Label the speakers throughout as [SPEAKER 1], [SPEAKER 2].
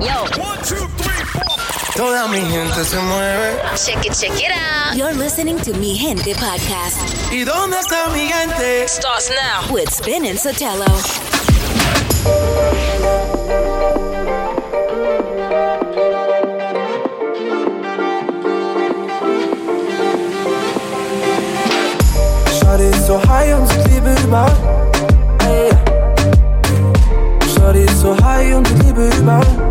[SPEAKER 1] Yo. One, two, three, four.
[SPEAKER 2] Toda mi gente se mueve.
[SPEAKER 1] Check it, check it out.
[SPEAKER 3] You're listening to Mi Gente podcast.
[SPEAKER 2] ¿Y dónde está mi gente?
[SPEAKER 1] Starts now.
[SPEAKER 3] With Spin and Sotelo.
[SPEAKER 2] Shawty ist so high und sie Liebe überall. Ey. Shawty ist so high und sie Liebe überall.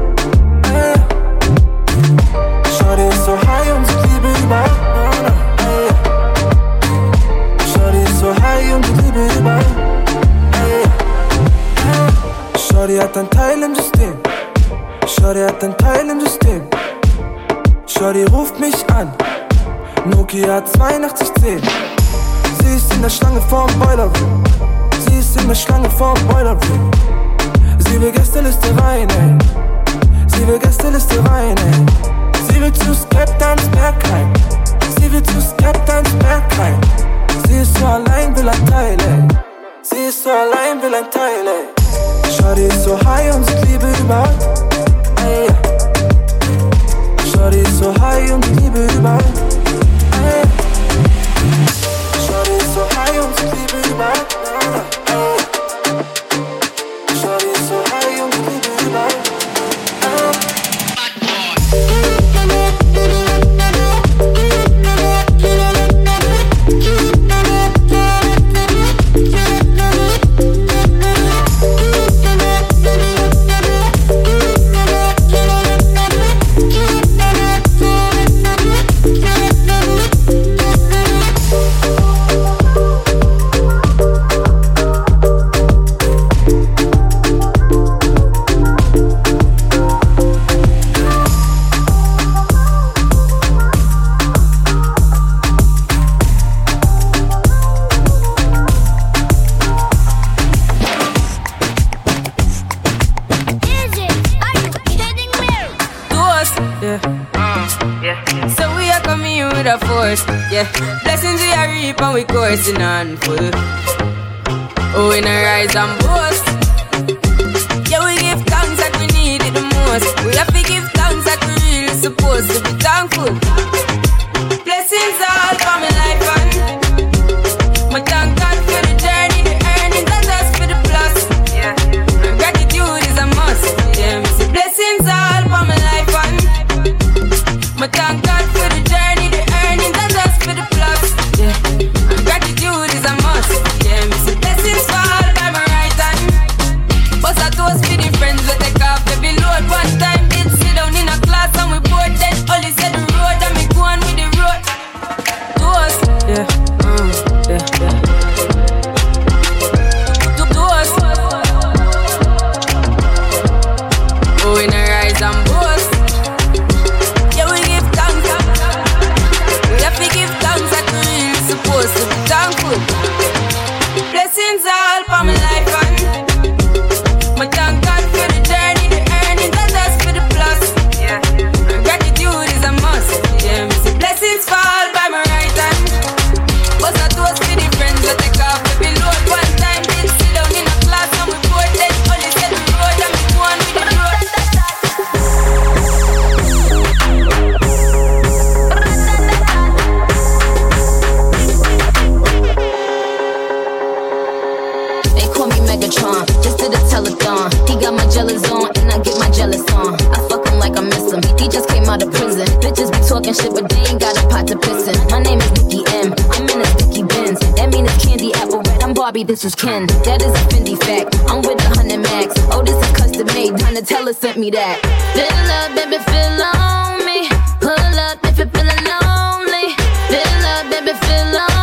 [SPEAKER 2] Ey. Shawty hat ein Teil im System. Shawty hat ein Teil im System. Shawty ruft mich an. Nokia 8210. Sie ist in der Schlange vorm Boiler Room. Sie ist in der Schlange vorm Boiler Room. Sie will Gästeliste rein, ey. Sie will Gästeliste rein, ey. Sie will zu Skeptans Bergheim. Sie will zu Skeptans Bergheim. Sie ist so allein, will ein Teil, ey. Sie ist so allein, will ein Teil, ey. Shawty ist so high und sie Liebe überall. Ey. So high und die Liebe überall. Ey. So high und sie Liebe überall.
[SPEAKER 4] rising and fall. Oh, when I rise and fall.
[SPEAKER 5] This is Ken. That is a Fendi fact. I'm with a hundred max. Oh, this is custom made. Donatella sent me that. Fill up, baby, fill on me. Pull up if you're feeling lonely. Fill up, baby, fill on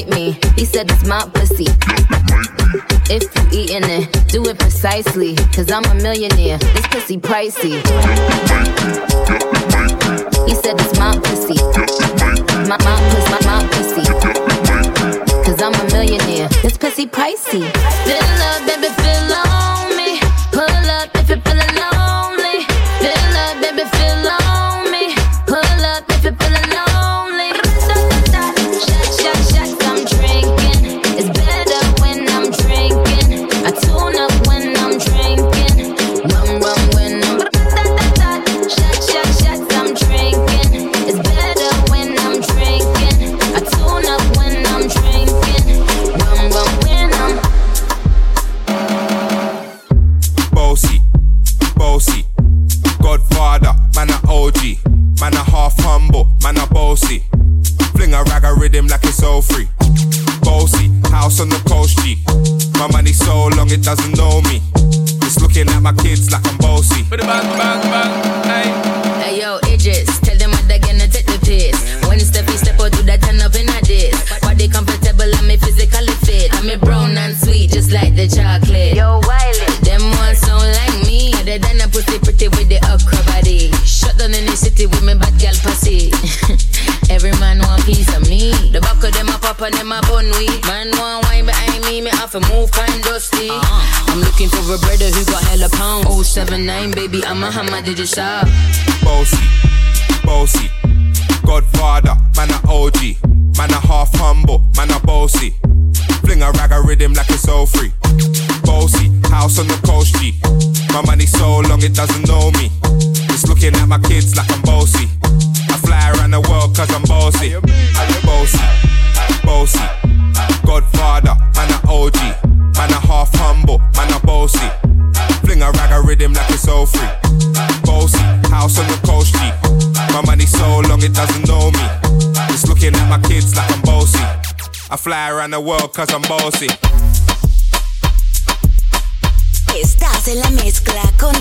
[SPEAKER 5] Bite me. He said it's my pussy. If you eating it, do it precisely. Cause I'm a millionaire. This pussy pricey. He said it's my pussy. My, my my, my pussy. Cause I'm a millionaire. This pussy pricey. Baby, fill
[SPEAKER 6] it doesn't know me. It's looking at my kids like I'm bossy. Bang, bang, bang,
[SPEAKER 5] hammer, did you shop?
[SPEAKER 6] bossy, bossy. Godfather, man a OG, man a half humble, man a bossy. Fling a rag a rhythm like it's all free. Bossy, house on the coast G. My money so long it doesn't know me. It's looking at my kids like I'm fly around the world cause I'm bossy.
[SPEAKER 3] Estás en la mezcla con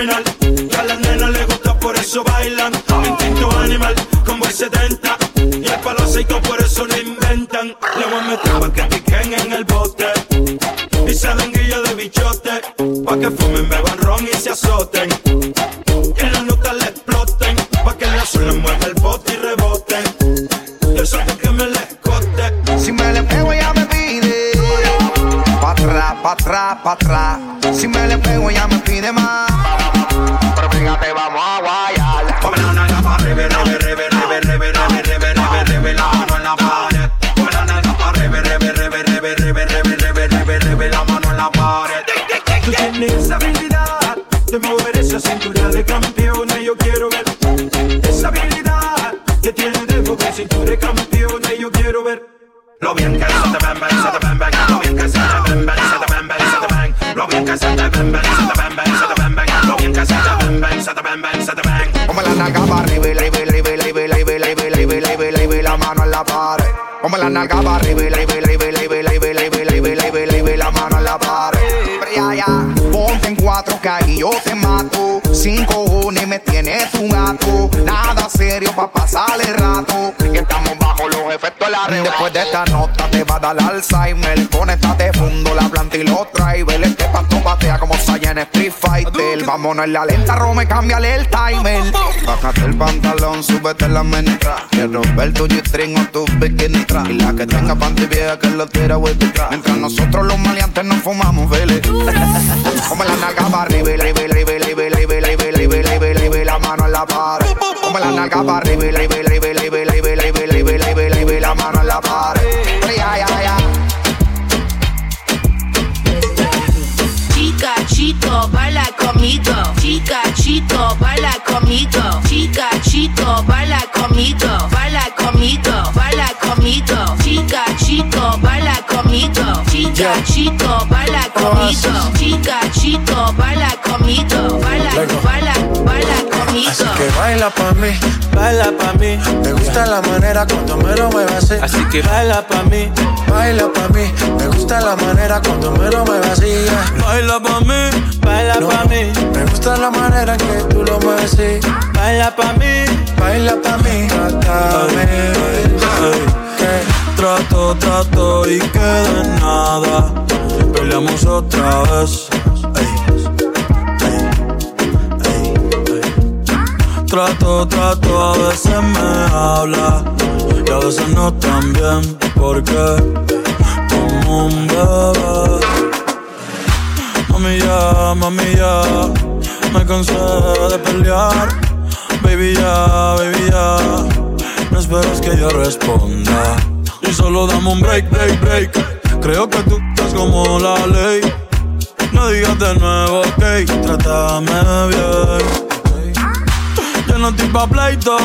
[SPEAKER 7] criminal. Que a las nenas les gusta, por eso bailan. Instinto animal, como el 70. Y el palo aceito, por eso lo inventan. Le voy a meter pa' que piquen en el bote. Y se den guilla de bichote. Pa' que fumen, beban ron y se azoten. Y en la nota le exploten. Pa' que la suela mueva el bote y reboten. Yo sé que me le escote.
[SPEAKER 8] Si me le pego ella me pide Pa' atrás, pa' atrás, pa' atrás Si me le pego ella me pide más
[SPEAKER 7] la nalga
[SPEAKER 8] para arriba y la y la mano en la pared. Ponte en 4K y yo te mato. Sin cojones me tienes un gato. Nada serio pa' pasar el rato. Que estamos bajo los efectos de la red. Después de esta nota te dar Alzheimer. Conéctate fundo la planta y los drivers. Este pasto patea como Saiyan en Street Fighter. Vámonos en la lenta, Rome, cámbiale el timer. Bájate el pantalón, súbete la mentra. Quiero ver tu G-string o tu bikini tra. Y la que tenga panty vieja que lo tira with. Mientras nosotros los maleantes nos fumamos, vele. Como la nalga para arriba, y la, y la, y la, y la, mano en la pared. Como la nalga para arriba, y la, y la, y la, y la, la, y la,
[SPEAKER 9] baila conmigo. Chica, chico, baila conmigo. Chica, chico, baila conmigo. Baila conmigo, baila conmigo. Chica, chico, baila conmigo. Chica,
[SPEAKER 5] Chica, chico, baila conmigo. Chica, chico, baila conmigo. Baila, baila,
[SPEAKER 2] Así que baila pa' mí, baila pa' mí. Me gusta la manera cuando me lo muevas así. Así que baila pa' mí, baila pa' mí. Me gusta la manera cuando me lo muevas así. Baila pa' mí, baila pa' mí. Me gusta la manera que tú lo mueves así. Baila pa' mí, baila pa' mí. Trátame,
[SPEAKER 10] Trato, trato y que de nada Peleamos otra vez Trato, trato, a veces me habla Y a veces no tan bien Porque como un bebé Mami ya, ya Me cansé de pelear Baby ya, baby ya No esperes que yo responda y solo dame un break, break, break. Creo que tú estás como la ley. No digas de nuevo, ok, trátame bien. No estoy pa' pleito,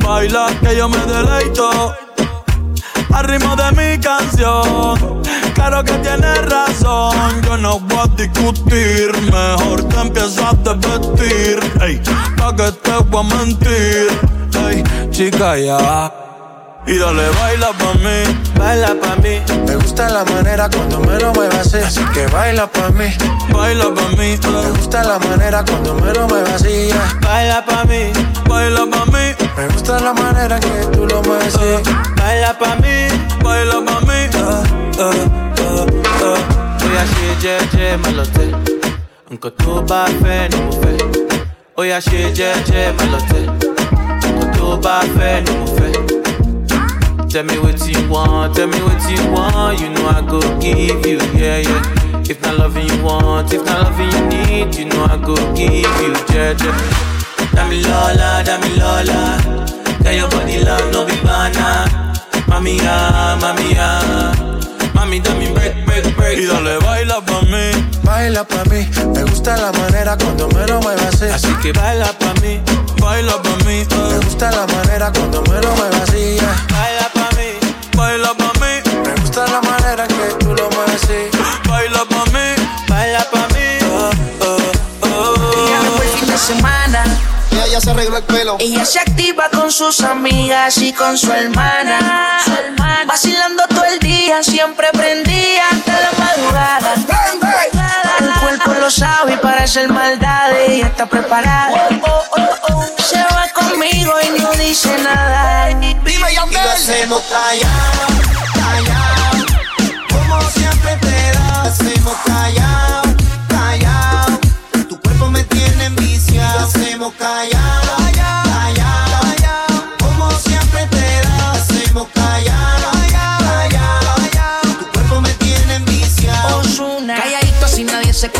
[SPEAKER 10] baila que yo me deleito. Al de mi canción, claro que tienes razón. Yo no voy a discutir, mejor te empiezas a vestir. Ey, pa' que te voy a mentir. Ey, chica, ya. Y dale, baila pa' mí,
[SPEAKER 2] baila pa' mí. Me gusta la manera cuando me lo muevas así. Así que baila pa' mí,
[SPEAKER 10] baila pa' mí.
[SPEAKER 2] Me gusta la manera cuando me lo muevas así. Baila pa' mí,
[SPEAKER 10] baila pa' mí.
[SPEAKER 2] Me gusta la manera que tú lo mueves así. Baila pa' mí,
[SPEAKER 10] baila pa' mí. Uh, uh,
[SPEAKER 2] uh, Oye, así, je, je, malote. Aunque tú vas fe, ni mufe. Oye, así, je, je, malote. Aunque tú vas fe, ni. Tell me what you want, tell me what you want. You know I go give you, yeah, yeah. If not loving you want, if not loving you need, you know I go give you, yeah, yeah. Dami Lola, Dami Lola. Got your body love, no be banana. Mami, ah, mami, ah. Mami, dame break, break, break.
[SPEAKER 10] Y dale, baila pa' mí.
[SPEAKER 2] Baila pa' mí. Me gusta la manera cuando me lo muevas así. Así que baila pa' mí.
[SPEAKER 10] Baila pa' mí.
[SPEAKER 2] Me gusta la manera cuando me lo muevas así. Baila pa'
[SPEAKER 10] baila pa' mí.
[SPEAKER 2] Me gusta la manera que tú lo mueves así.
[SPEAKER 10] Baila pa' mí,
[SPEAKER 2] baila pa' mí. Oh,
[SPEAKER 11] oh, oh. Ya fue el fin de semana.
[SPEAKER 12] Ella ya se arregló el pelo.
[SPEAKER 11] Ella se activa con sus amigas y con su hermana. Su hermana. Vacilando todo el día, siempre prendía hasta la madrugada. Cuerpo lo sabe y para hacer maldades ella está preparada. Se va conmigo y no dice nada.
[SPEAKER 12] Dime, y lo hacemos callado, callado. Como siempre te da, hacemos callado, callado. Tu cuerpo me tiene envicia, hacemos callado.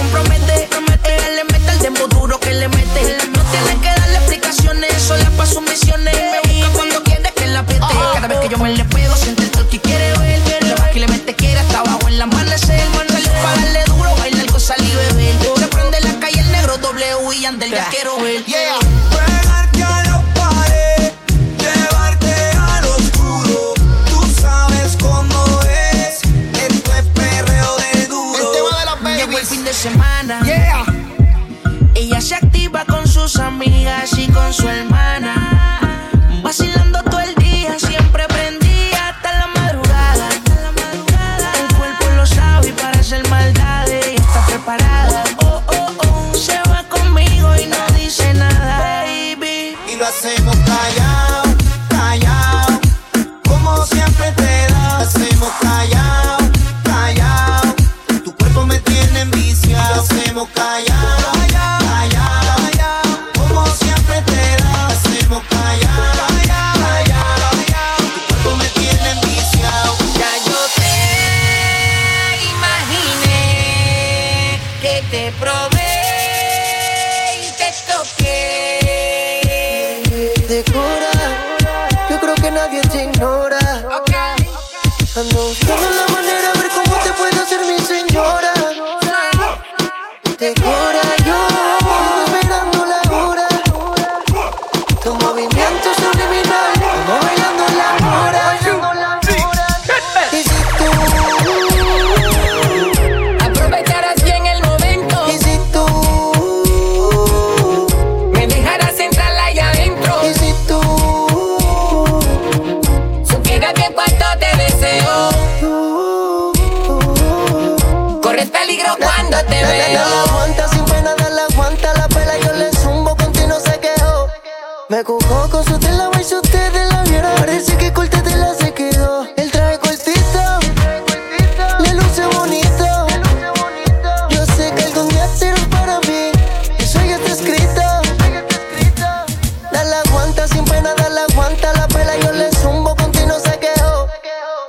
[SPEAKER 11] Compromete. Ella le mete el dembow duro que le mete. No tiene que darle explicaciones, sola pa' sus misiones. Me busca cuando quiere que la apriete. Cada vez que yo me le pego, siente el toque y quiere ver. Le va que le mete quiere hasta abajo en la amanecer. Salió para darle duro, bailar con salir y beber. Se prende la calle el negro W y andel, ya quiero ver.
[SPEAKER 12] Yeah.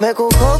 [SPEAKER 13] I go home.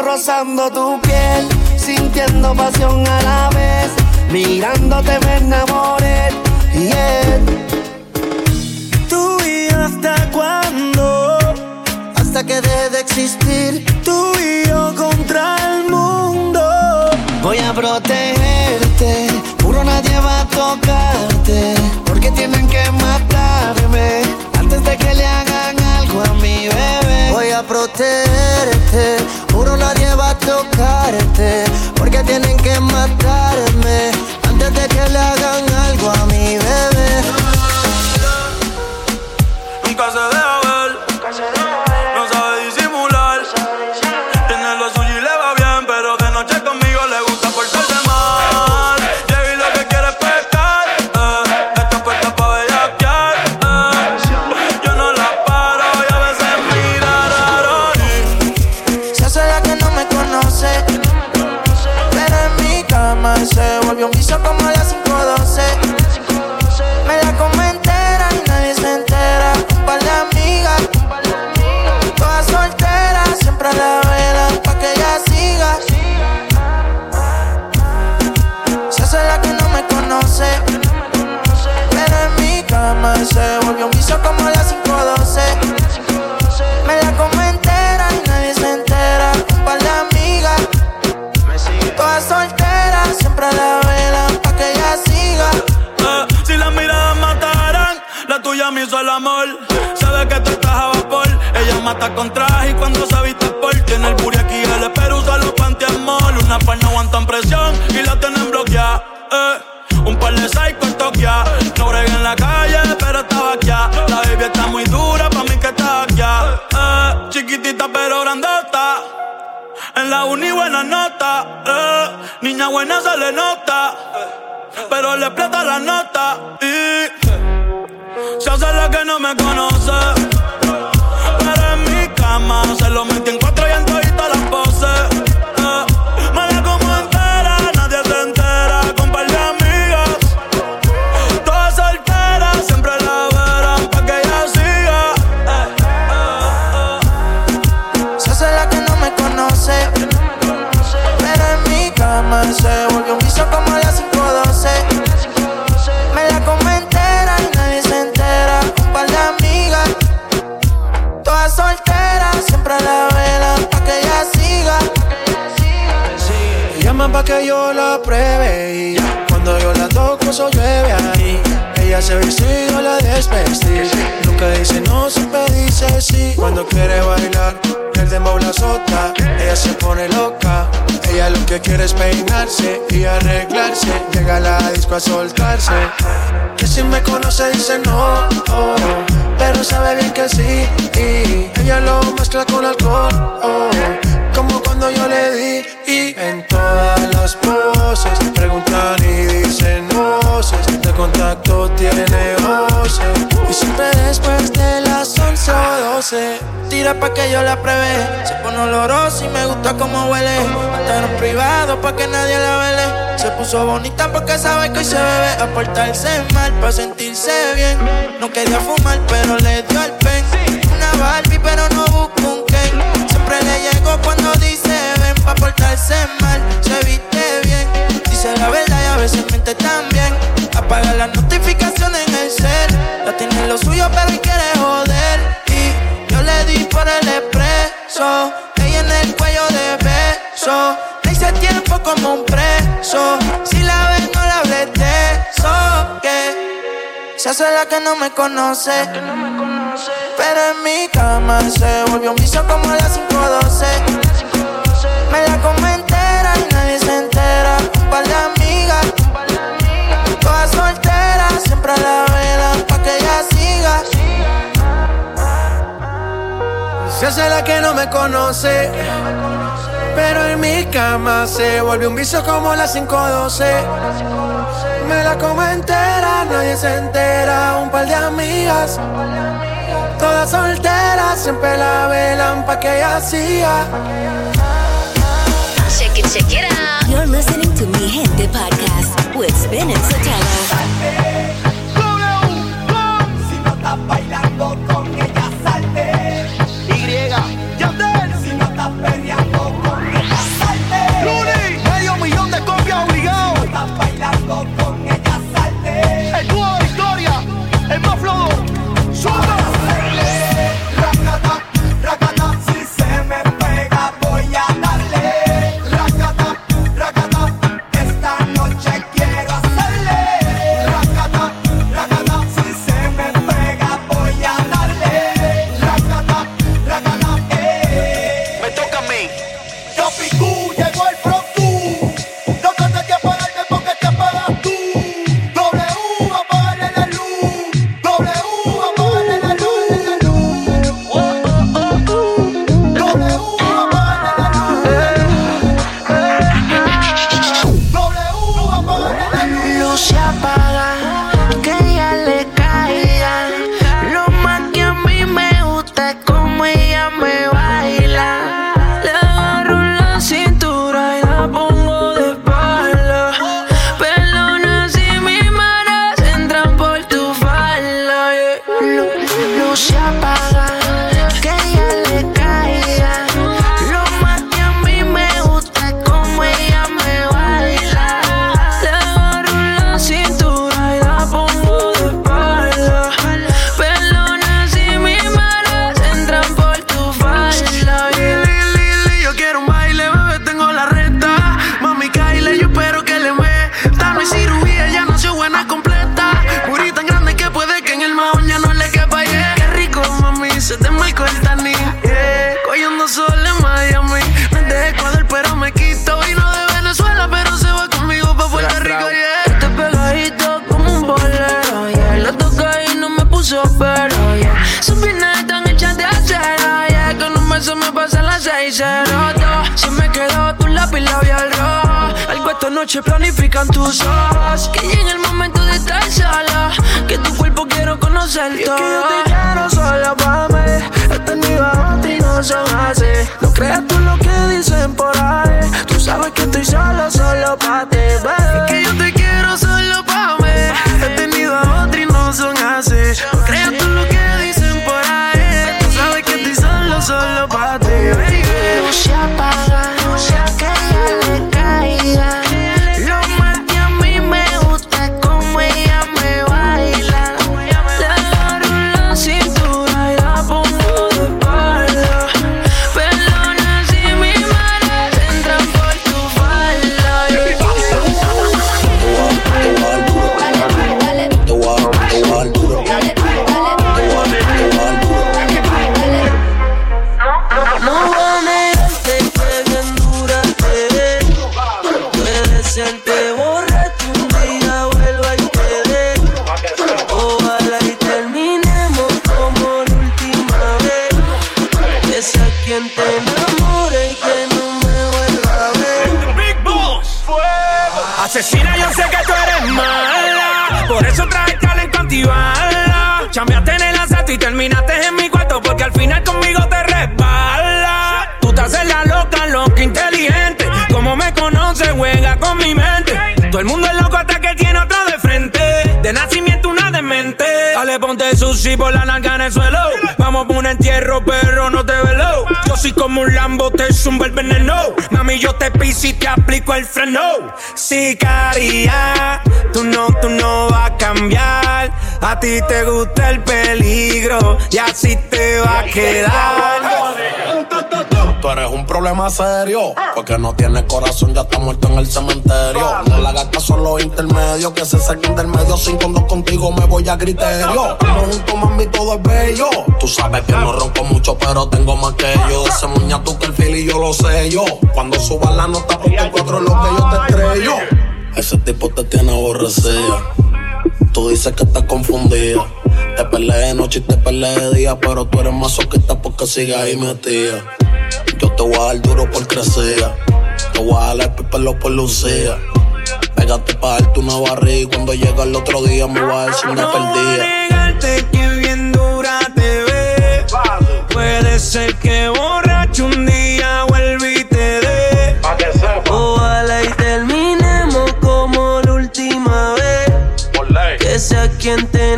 [SPEAKER 13] Rozando, tu piel, sintiendo pasión a la vez, mirándote me enamoré. Yeah.
[SPEAKER 10] Tú y yo hasta cuándo,
[SPEAKER 14] hasta que deje de existir,
[SPEAKER 10] tú y yo contra el mundo.
[SPEAKER 13] Voy a protegerte, puro nadie va a tocarte, porque tienen que matarme antes de que le hagan
[SPEAKER 14] protegerte. Juro nadie va a tocarte, porque tienen que matarme antes de que le hagan algo a
[SPEAKER 10] mí. mata con y cuando se viste porque en el puri aquí el espero usa los panties mall. Una par no aguantan presión y la tienen bloqueada. Eh. Un par de psycho en Tokia. No bregué en la calle, pero estaba aquí. La baby está muy dura, pa' mí que está aquí. Eh. Chiquitita pero grandota. En la uni buena nota. Eh. Niña buena se le nota. Pero le explota la nota y se hace la que no me conoce cama. Se lo metí en cuatro y en todita las poses. siempre la vela pa' que ella siga.
[SPEAKER 14] Me llama pa' que yo la pruebe y cuando yo la toco eso llueve ahí desvestir. Nunca dice no, siempre dice sí. Cuando quiere bailar, el dembow la azota. Ella se pone loca. Ella lo que quiere es peinarse y arreglarse. Llega a la disco a soltarse. Que si me conoce dice no, oh, pero sabe bien que sí. Y ella lo mezcla con alcohol, oh, como cuando yo le di. Y en todas las poses preguntan y dicen De contacto tiene voces. Y siempre después de las 11 o 12, tira pa' que yo la pruebe. Se pone olorosa y me gusta como huele. Hasta privado pa' que nadie la vele. Se puso bonita porque sabe que hoy se bebe. A portarse mal pa' sentirse bien. No quería fumar, pero le dio el pen. Una Barbie, pero no busco un Ken. Siempre le llego cuando dice pa' portarse mal. Se viste bien, dice la verdad y a veces miente también. Apaga las notificaciones en el cel. Ya tiene lo suyo, pero hoy quiere joder. Y yo le di por el expreso. Ella en el cuello de beso. Le hice tiempo como un preso. Si la ves, no la hables de eso. Que se hace la que no me conoce. Pero en mi cama se volvió un vicio como a las 5.12. Me la como entera y nadie se entera. Un par de amigas, todas solteras, siempre la vela pa' que ella siga. Se hace la que no me conoce. Pero en mi cama se volvió un vicio como las 5.12. Me la como entera, nadie se entera. Un par de amigas, todas solteras, siempre la velan pa' que ella siga.
[SPEAKER 5] Check it, check it out.
[SPEAKER 3] You're listening to Mi Gente podcast with Spin and Sotelo.
[SPEAKER 15] Si no estás bailando con ella, salte. Y, Yandel. Si no estás peleando con ella, salte. Luni, medio millón de copias obligado. Si no estás bailando con ella, salte. El dúo de historia, el más flojo. Noche
[SPEAKER 11] planifican tus ojos.
[SPEAKER 16] Que sushi por la narga en el suelo. Vamos por un entierro, pero no te velo. Yo soy como un Lambo, te zumba el veneno. Mami, yo te piso y te aplico el freno. Sicaria, tú no, tú no vas a cambiar. A ti te gusta el peligro y así te va a quedar.
[SPEAKER 17] Tú eres un problema serio, porque no tienes corazón, ya está muerto en el cementerio. No le hagas caso los intermedios, que se saquen del medio. Sin con dos contigo me voy a criterio. No junto, mami, todo es bello. Tú sabes que no ronco mucho, pero tengo más que yo. Ese muña tú que el y yo lo sé yo. Cuando subas la nota, por tu cuatro es lo que yo te estrello. Ese tipo te tiene aborrecida. Tú dices que estás confundida. Te peleé de noche y te peleé de día, pero tú eres masoquista porque sigues ahí metida. Yo te voy a dar duro por crecer. Te voy a el pelo por lucía. Pégate pa' darte una barriga y cuando llega el otro día me voy a decir una
[SPEAKER 16] No
[SPEAKER 17] perdida.
[SPEAKER 16] negarte que bien dura te ve. Puede ser que borracho un día vuelva y te dé.
[SPEAKER 15] Ojalá y terminemos como la última vez. Que sea quien te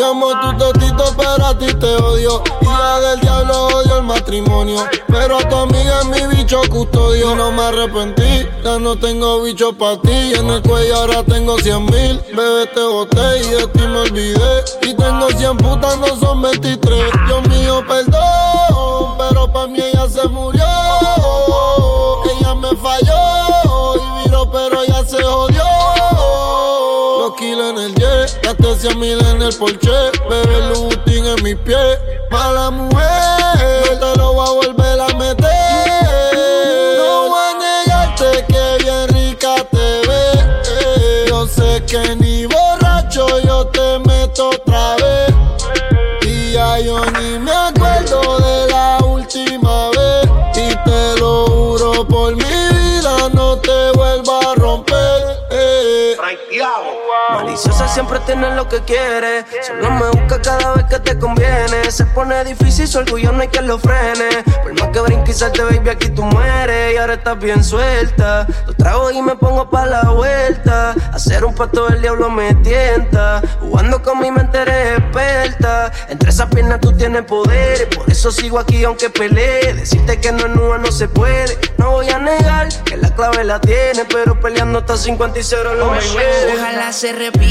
[SPEAKER 18] demonio. Yo amo tu totito, pero a ti te odio. Hija del diablo odio el matrimonio. Pero tu amiga es mi bicho custodio. No me arrepentí, ya no tengo bicho para ti. En el cuello ahora tengo 100 mil. Bebé, te boté y de ti me olvidé. Y tengo 100 putas, no son 23. Dios mío, perdón, gasté 100 mil en el Porsche. Bebé Lutin en mis pies. Mala mujer, no te lo voy a volver a meter. No voy a negarte que bien rica te ves. Yo sé que ni borracho yo te meto otra vez. Y ya yo ni me
[SPEAKER 15] Siempre tiene lo que quiere. Solo me busca cada vez que te conviene. Se pone difícil, su orgullo no hay que lo frene. Por más que brinque y salte, baby, aquí tú mueres. Y ahora estás bien suelta. Lo trago y me pongo pa' la vuelta. Hacer un pato del diablo me tienta. Jugando con mi mente eres experta. Entre esas piernas tú tienes poder. Por eso sigo aquí aunque pelee. Decirte que no es nua no se puede. No voy a negar que la clave la tiene. Pero peleando hasta 50 y 0 lo me
[SPEAKER 9] Ojalá se repita.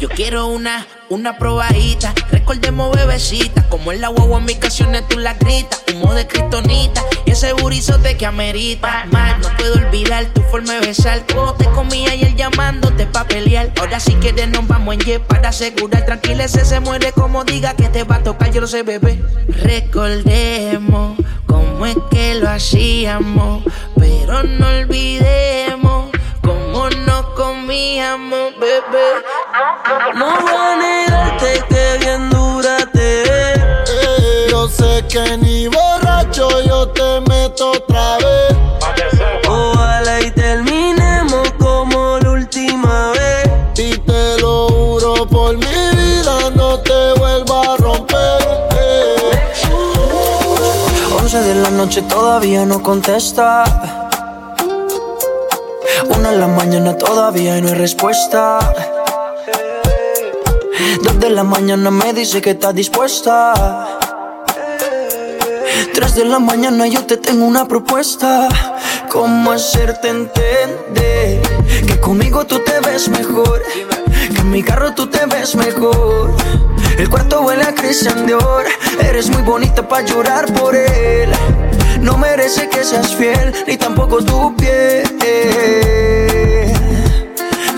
[SPEAKER 9] Yo quiero una, una probadita. Recordemos bebecita. Como en la guagua en mis canciones tú la gritas. Humo de cristonita. Y ese burizote que amerita. Más no puedo olvidar tu forma de besar. Como te comía ayer llamándote pa' pelear. Ahora si quieres nos vamos en jet para asegurar. Tranquila, ese se muere como diga que te va a tocar. Yo lo sé, bebé. Recordemos cómo es que lo hacíamos. Pero no olvidemos cómo nos comíamos, bebé.
[SPEAKER 15] No voy a negarte que bien dura te ves.
[SPEAKER 18] Yo sé que ni borracho yo te meto otra vez.
[SPEAKER 15] Ojalá y terminemos como la última vez.
[SPEAKER 18] Y te lo juro por mi vida, no te vuelvo a romper. eh.
[SPEAKER 15] 11 de la noche todavía no contesta. Una en la mañana todavía no hay respuesta. Dos de la mañana me dice que está dispuesta. Tres de la mañana yo te tengo una propuesta. ¿Cómo hacerte entender que conmigo tú te ves mejor? Que en mi carro tú te ves mejor. El cuarto huele a Christian Dior. Eres muy bonita para llorar por él. No merece que seas fiel, ni tampoco tu piel.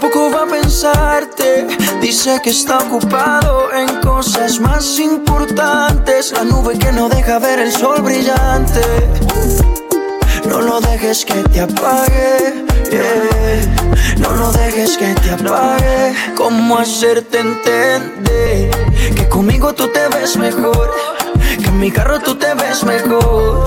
[SPEAKER 15] tampoco va a pensarte. Dice que está ocupado en cosas más importantes. La nube que no deja ver el sol brillante. No lo dejes que te apague. No lo dejes que te apague. ¿Cómo hacerte entender que conmigo tú te ves mejor? Que en mi carro tú te ves mejor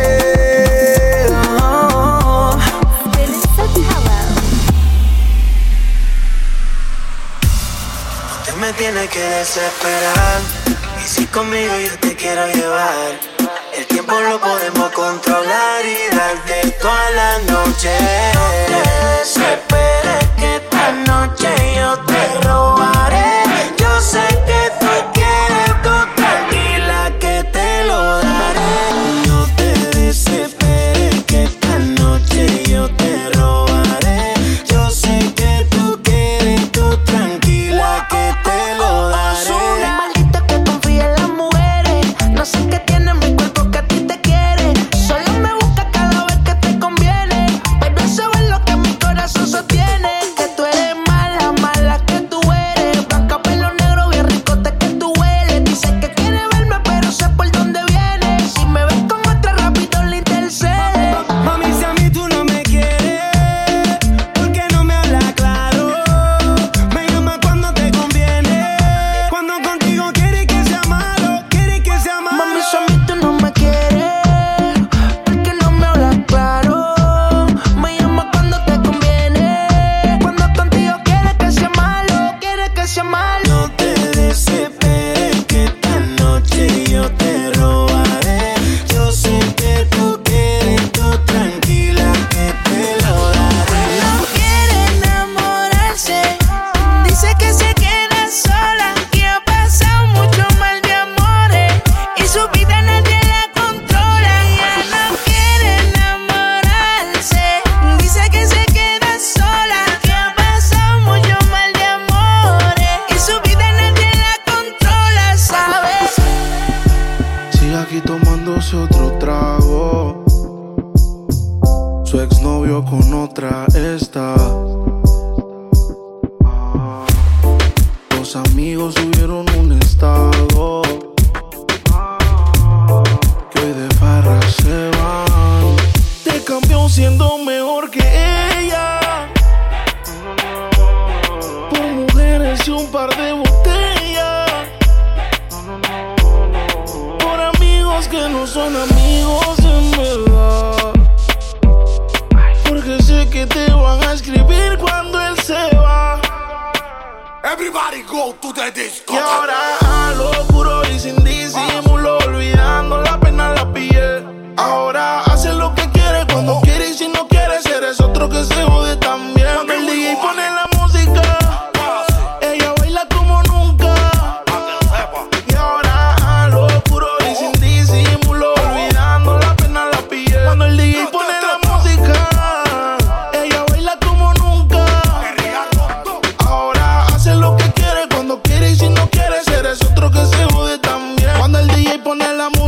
[SPEAKER 11] me tiene que desesperar. Y si conmigo yo te quiero llevar, el tiempo lo podemos controlar y darte toda la noche. No te desesperes que esta noche yo te robaré. Yo sé que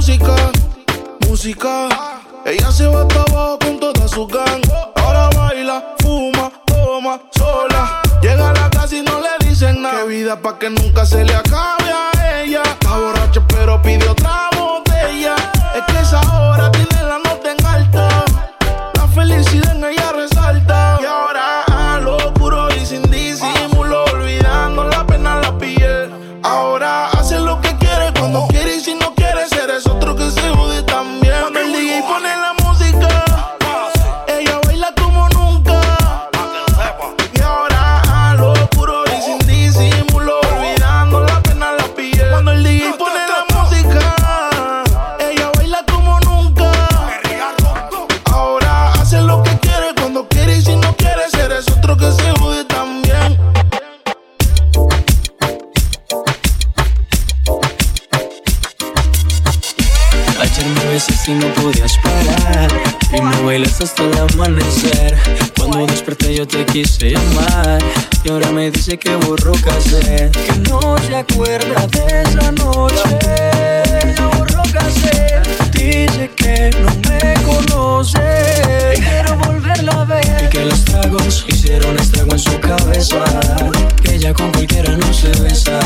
[SPEAKER 19] música, música. Ella se va hasta abajo con toda su gang. Ahora baila, fuma, toma, sola. Llega a la casa y no le dicen nada. Que vida pa' que nunca se le acabe a ella. Está borracha, pero
[SPEAKER 10] pidió hasta amanecer. Cuando desperté yo te quise llamar Y ahora me dice que borró cassette. Que no se acuerda de esa noche. Borró cassette. Dice que no me conoce. Quiero volverla a ver. Y que los tragos hicieron estrago en su cabeza. Que ella con cualquiera no se besa.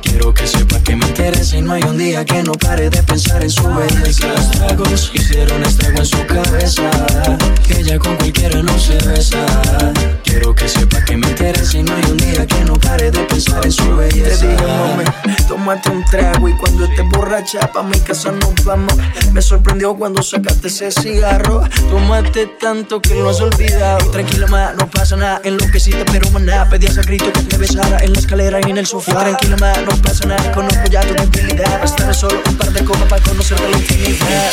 [SPEAKER 10] Quiero que sepa que me interesa y no hay un día que no pare de pensar en su belleza. Los tragos hicieron estrago en su cabeza. Que ella con cualquiera no se besa. Quiero que sepa que me interesa y no hay un día que no pare de pensar en su belleza.
[SPEAKER 15] Te dije, mami, tómate un trago y cuando estés borracha pa' mi casa nos vamos. Me sorprendió cuando sacaste ese cigarro. Tómate tanto que lo has olvidado. Tranquila, ma, no pasa nada. Enloqueciste, pero maná. Pedías a grito que te besara en la escalera y en el sofá. Tranquila, ma, no pasa nada. Conozco ya tu debilidad. Bastará solo un par de copas para conocerte la infinidad.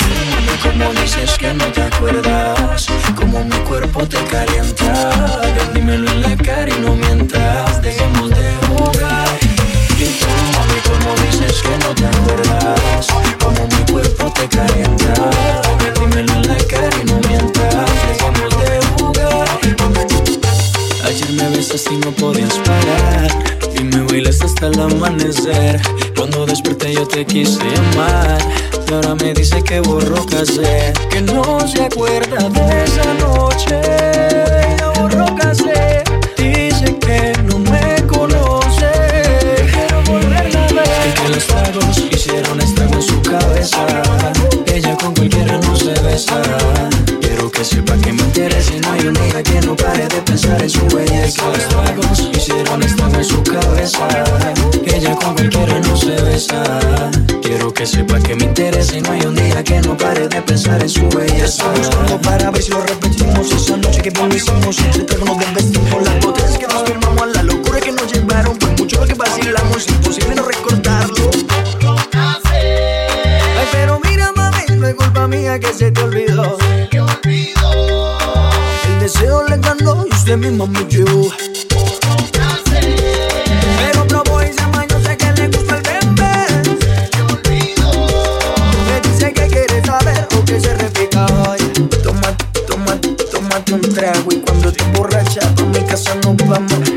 [SPEAKER 10] Como dices que no te acuerdas, como mi cuerpo te calienta. Dímelo en la cara y no mientas, dejemos de jugar. Y tú, mami, como dices que no te acuerdas, como mi cuerpo te calienta. Dímelo en la cara y no mientas, dejemos de jugar. Ayer me besaste y no podías parar Y me bailaste hasta el amanecer Cuando desperté yo te quise llamar Y ahora me dice que borró cassette Que no se acuerda de esa noche Quiero que sepa que me interesa y no hay un día que no pare de pensar en su belleza. Los tragos hicieron estrago en su cabeza. Ella con cualquiera no se besa. Quiero que sepa que me interesa y no hay un día que no pare de pensar en su belleza.
[SPEAKER 15] Buscando para ver si lo repetimos esa noche que bien lo hicimos. Entre trago nos desvestimos las botellas que nos firmamos a la locura que nos llevaron. Por mucho lo que vacilamos, imposible no recordarlo. Ay, pero mira, mami, no es culpa mía que se te olvidó. Deseo le ganó y usted misma me llevó. Pero probó y se mañó, sé que le gusta el bebé. Me dice que quiere saber o que se repica hoy. Toma, toma, tómate un trago y cuando te borracha pa' mi casa nos vamos.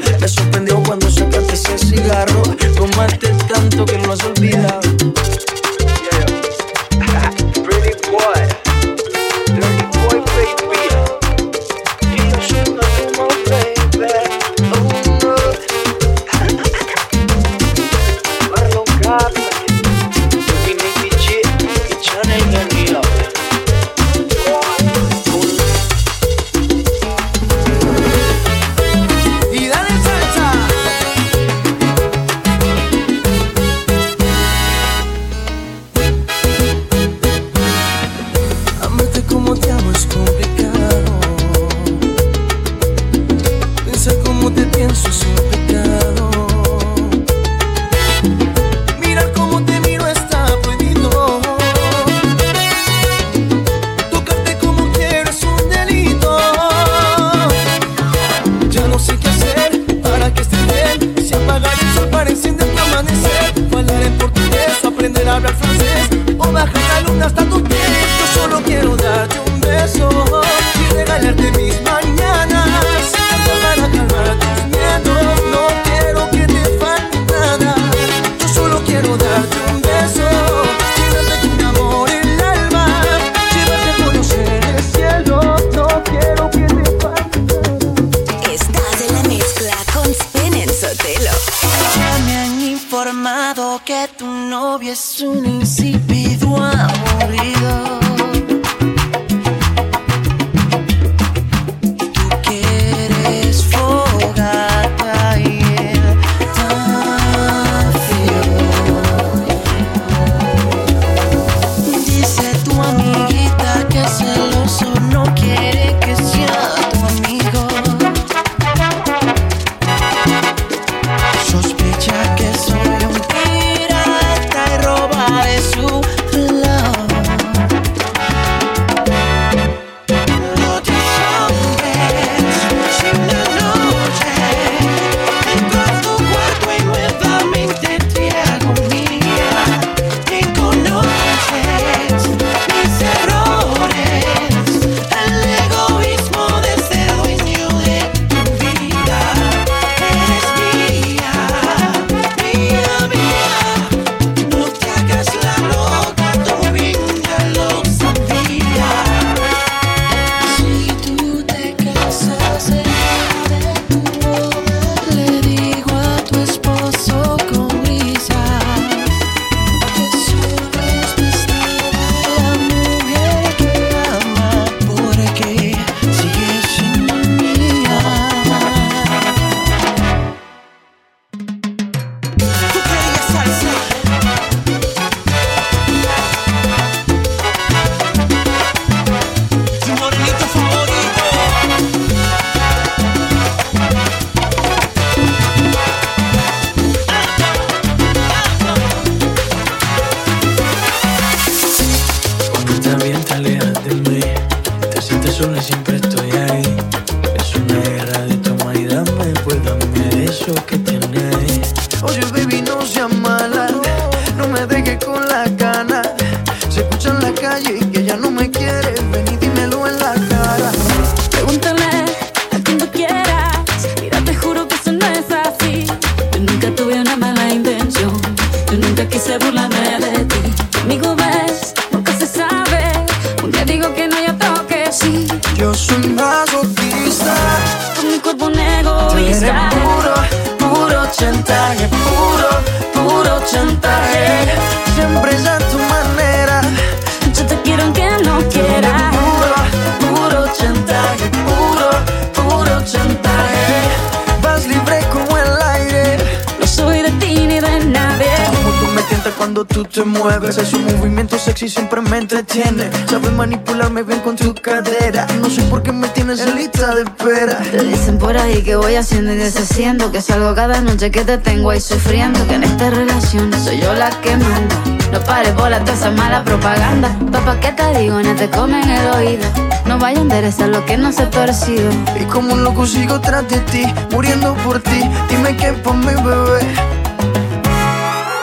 [SPEAKER 15] Cuando
[SPEAKER 11] tú
[SPEAKER 20] te
[SPEAKER 21] mueves. Ese movimiento sexy siempre me entretiene. Sabes manipularme bien con tu cadera. No sé por qué me tienes en lista de espera.
[SPEAKER 20] Te dicen por ahí que voy haciendo y deshaciendo Que salgo cada noche que te tengo ahí sufriendo Que en esta relación soy yo la que manda No pares bola toda esa mala propaganda Papá, ¿qué te digo? No te comen el oído No vaya a enderezar lo que no se ha torcido
[SPEAKER 21] Y como un loco sigo tras de ti, muriendo por ti. Dime qué por mi bebé.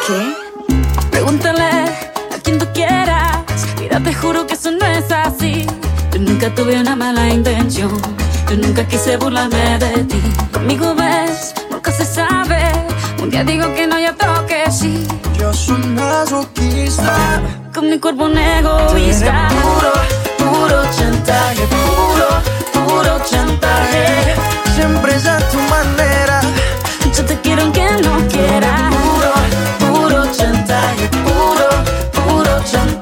[SPEAKER 20] ¿Qué? Pregúntale a quien tú quieras. Mira, te juro que eso no es así. Yo nunca tuve una mala intención. Yo nunca quise burlarme de ti. Conmigo ves, nunca se sabe. Un día digo que no, y otro que sí.
[SPEAKER 21] Yo soy masoquista.
[SPEAKER 20] Con mi cuerpo un egoísta
[SPEAKER 21] puro, puro chantaje, puro, puro chantaje. Siempre es a tu manera.
[SPEAKER 20] Yo te quiero aunque no quiera
[SPEAKER 21] Puro, puro chantaje, puro, puro chantaje.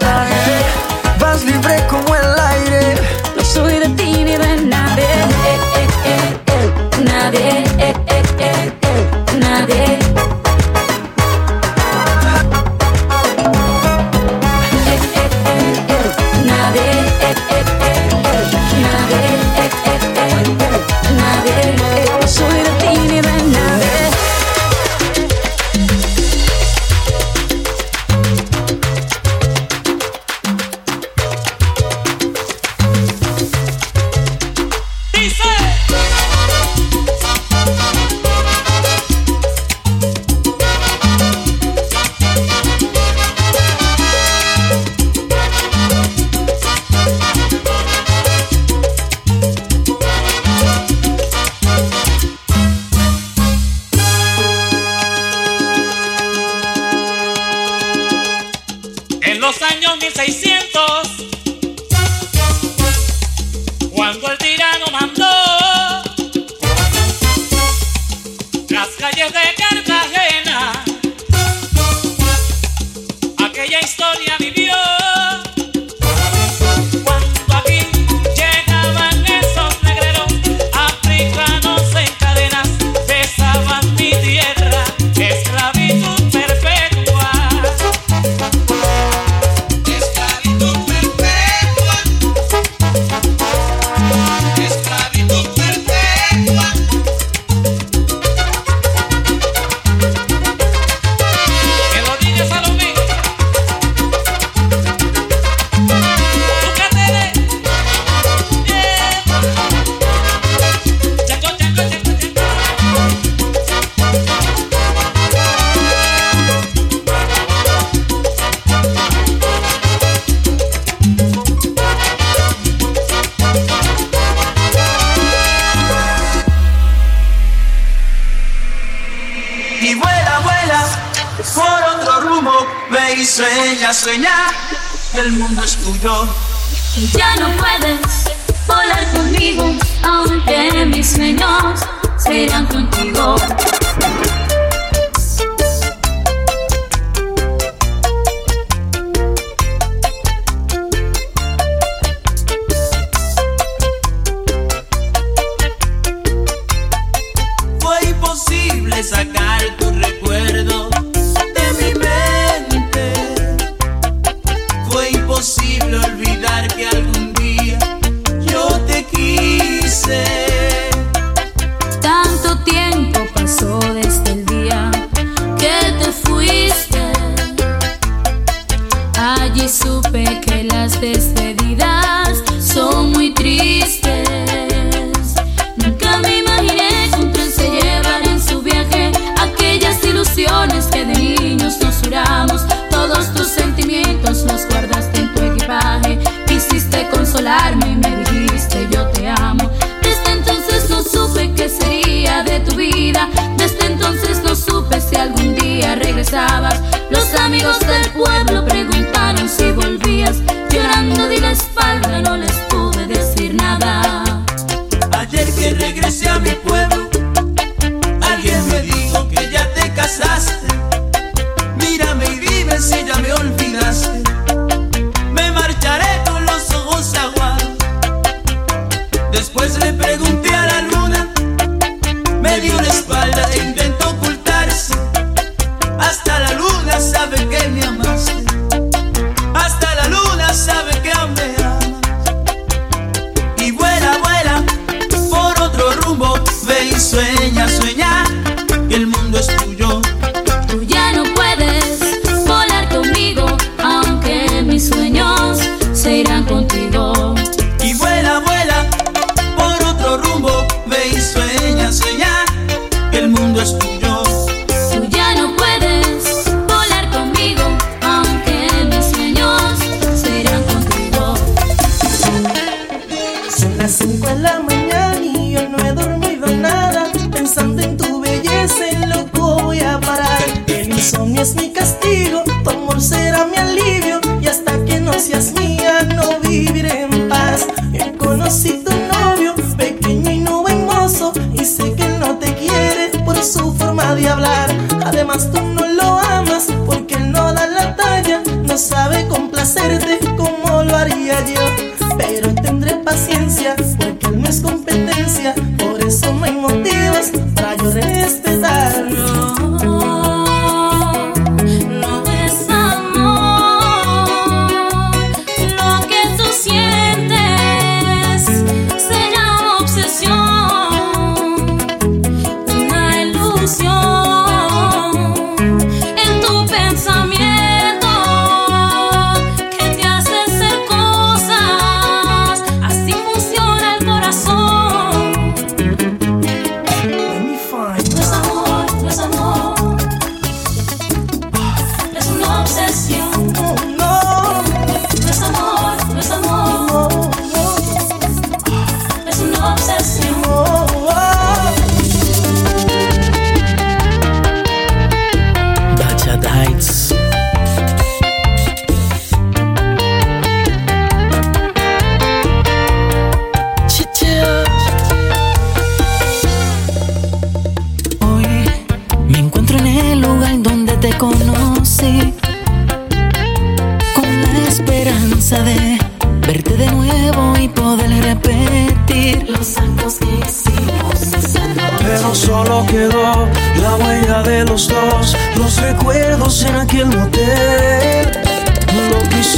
[SPEAKER 22] las 5 en
[SPEAKER 15] la mañana.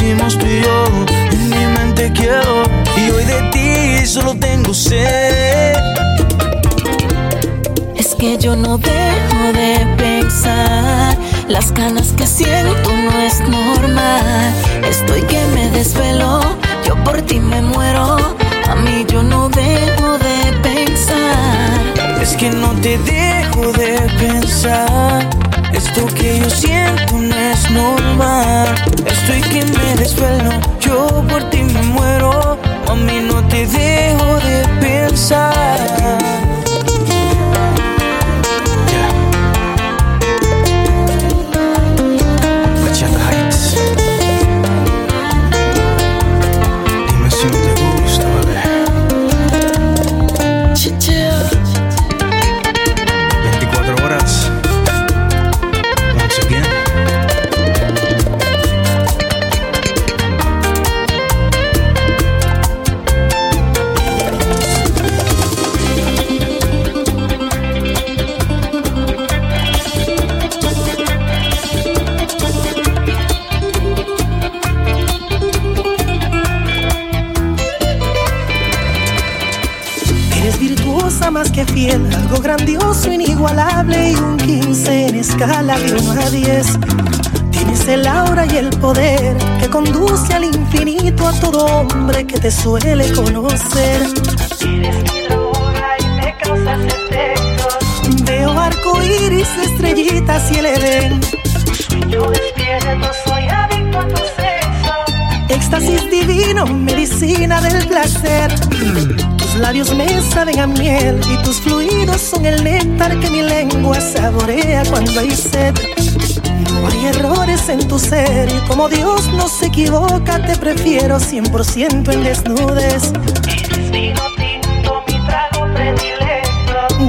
[SPEAKER 15] Hicimos
[SPEAKER 23] tú y yo, en mi mente quedó. Y hoy de ti solo tengo sed.
[SPEAKER 15] Es que yo no dejo de pensar Las ganas que siento no es normal Estoy que me desvelo Yo por ti me muero A mí yo no dejo de pensar
[SPEAKER 23] Es que no te dejo de pensar. Esto que yo siento no es normal. Estoy que me desvelo, yo por ti me muero. A mí no te dejo de pensar.
[SPEAKER 24] Escala de 1 a 10. Tienes el aura y el poder que conduce al infinito a todo hombre que te suele conocer. Eres mi y me causas efectos. Veo arco iris, estrellitas y el Edén. Sueño despierto, soy adicto a tu sexo. Éxtasis divino, medicina del placer. Labios me saben a miel y tus fluidos son el néctar que mi lengua saborea cuando hay sed. No hay errores en tu ser y como Dios no se equivoca, te prefiero 100% en desnudes. Mi.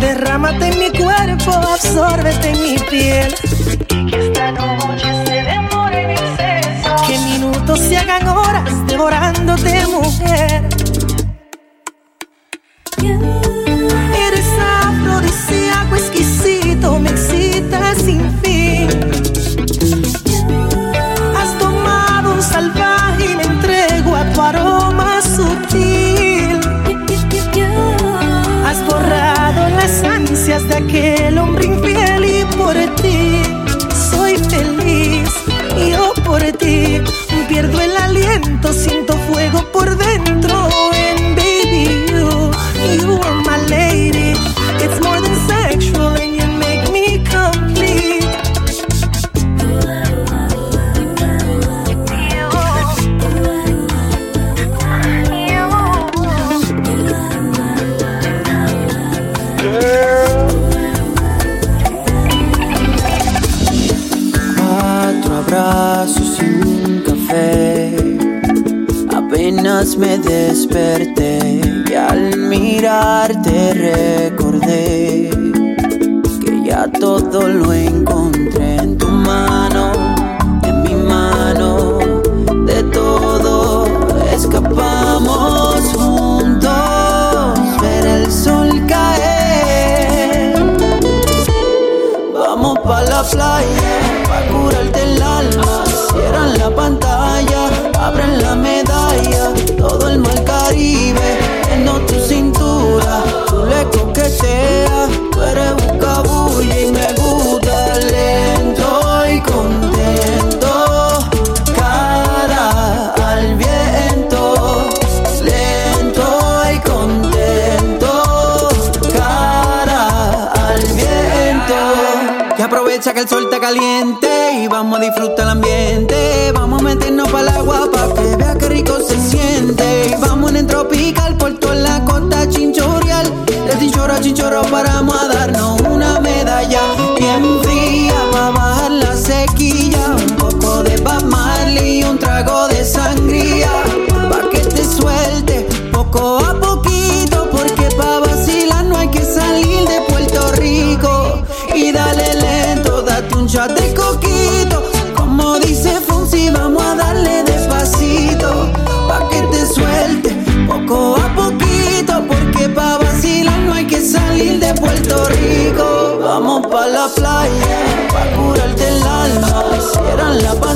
[SPEAKER 24] Derrámate en mi cuerpo, absórbete en mi piel. Y que esta noche se demore en exceso. Que minutos se hagan horas devorándote, mujer. Ansias de aquel hombre infiel y por ti soy feliz. Yo por ti pierdo el aliento, siento fuego por dentro. me
[SPEAKER 25] desperté y al mirarte recordé que ya todo lo encontré en tu mano, en mi mano, de
[SPEAKER 15] todo escapamos juntos, ver el sol caer. Vamos pa la playa, pa curarte el alma, cierran la pantalla, abren la mente la
[SPEAKER 26] paz.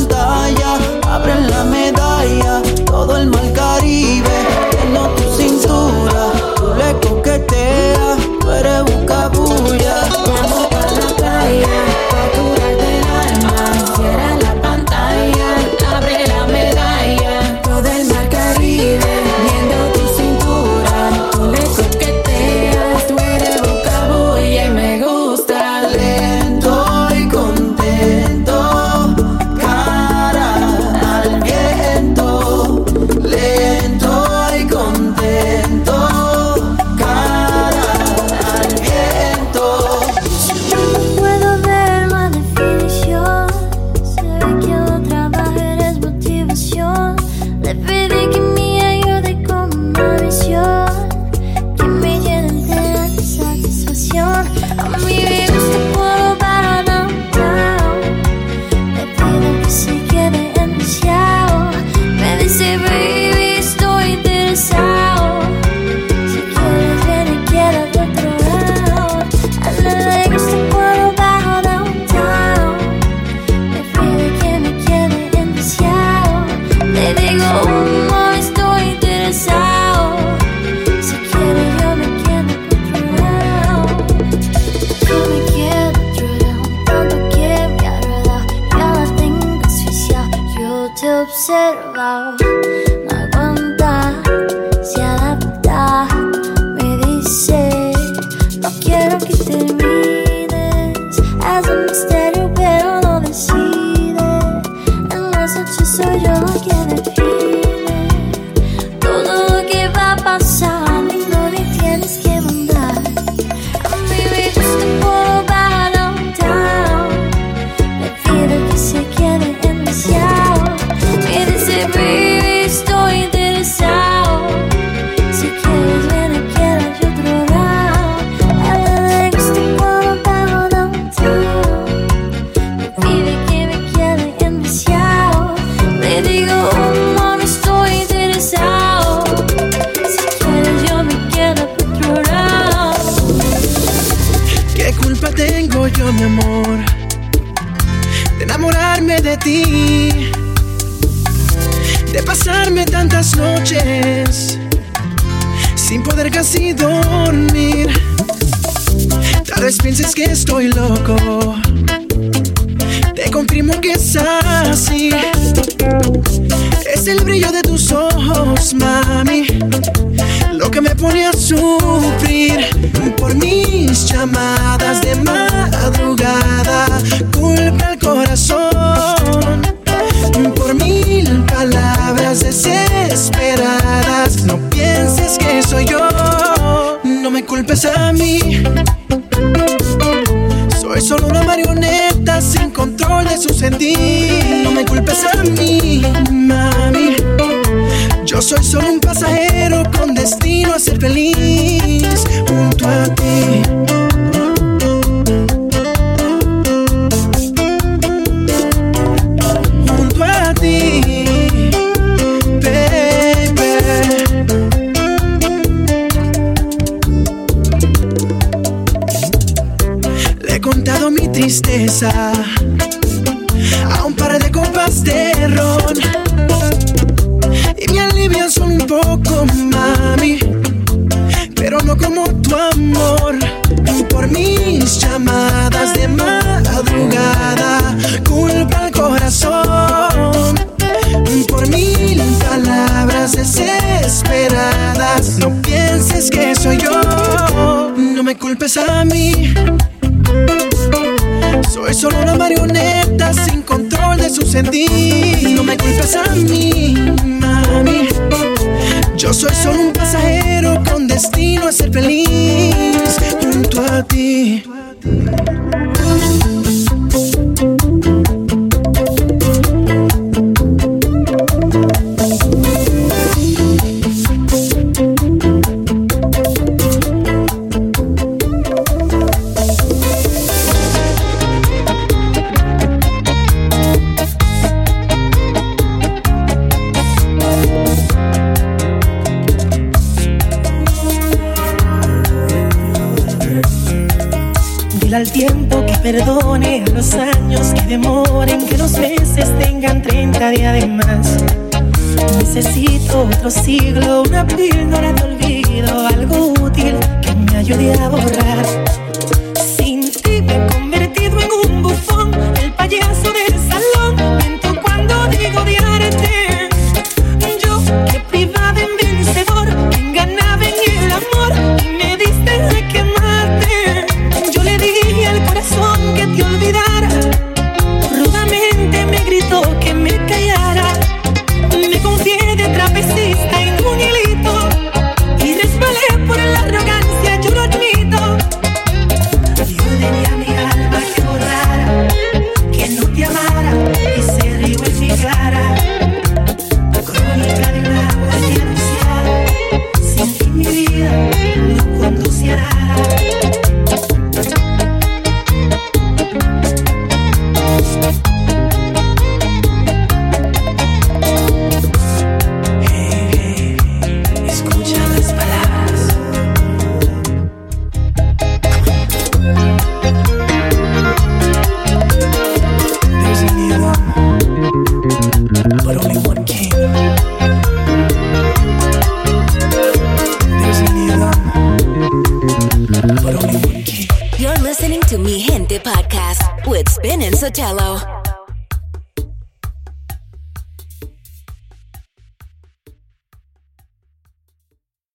[SPEAKER 26] que es
[SPEAKER 24] así. Es el brillo de tus ojos, mami. Lo que me pone a sufrir por mis llamadas de madrugada. Culpa al corazón por mil palabras desesperadas. No pienses que soy yo. No me culpes a mí. Soy solo una marioneta sucedí. No me culpes a mí, mami. Yo soy solo un pasajero con destino a ser feliz. perdone a los años que demoren, que los meses tengan 30 días de más. Necesito otro siglo, una píldora de olvido, algo útil que me ayude a borrar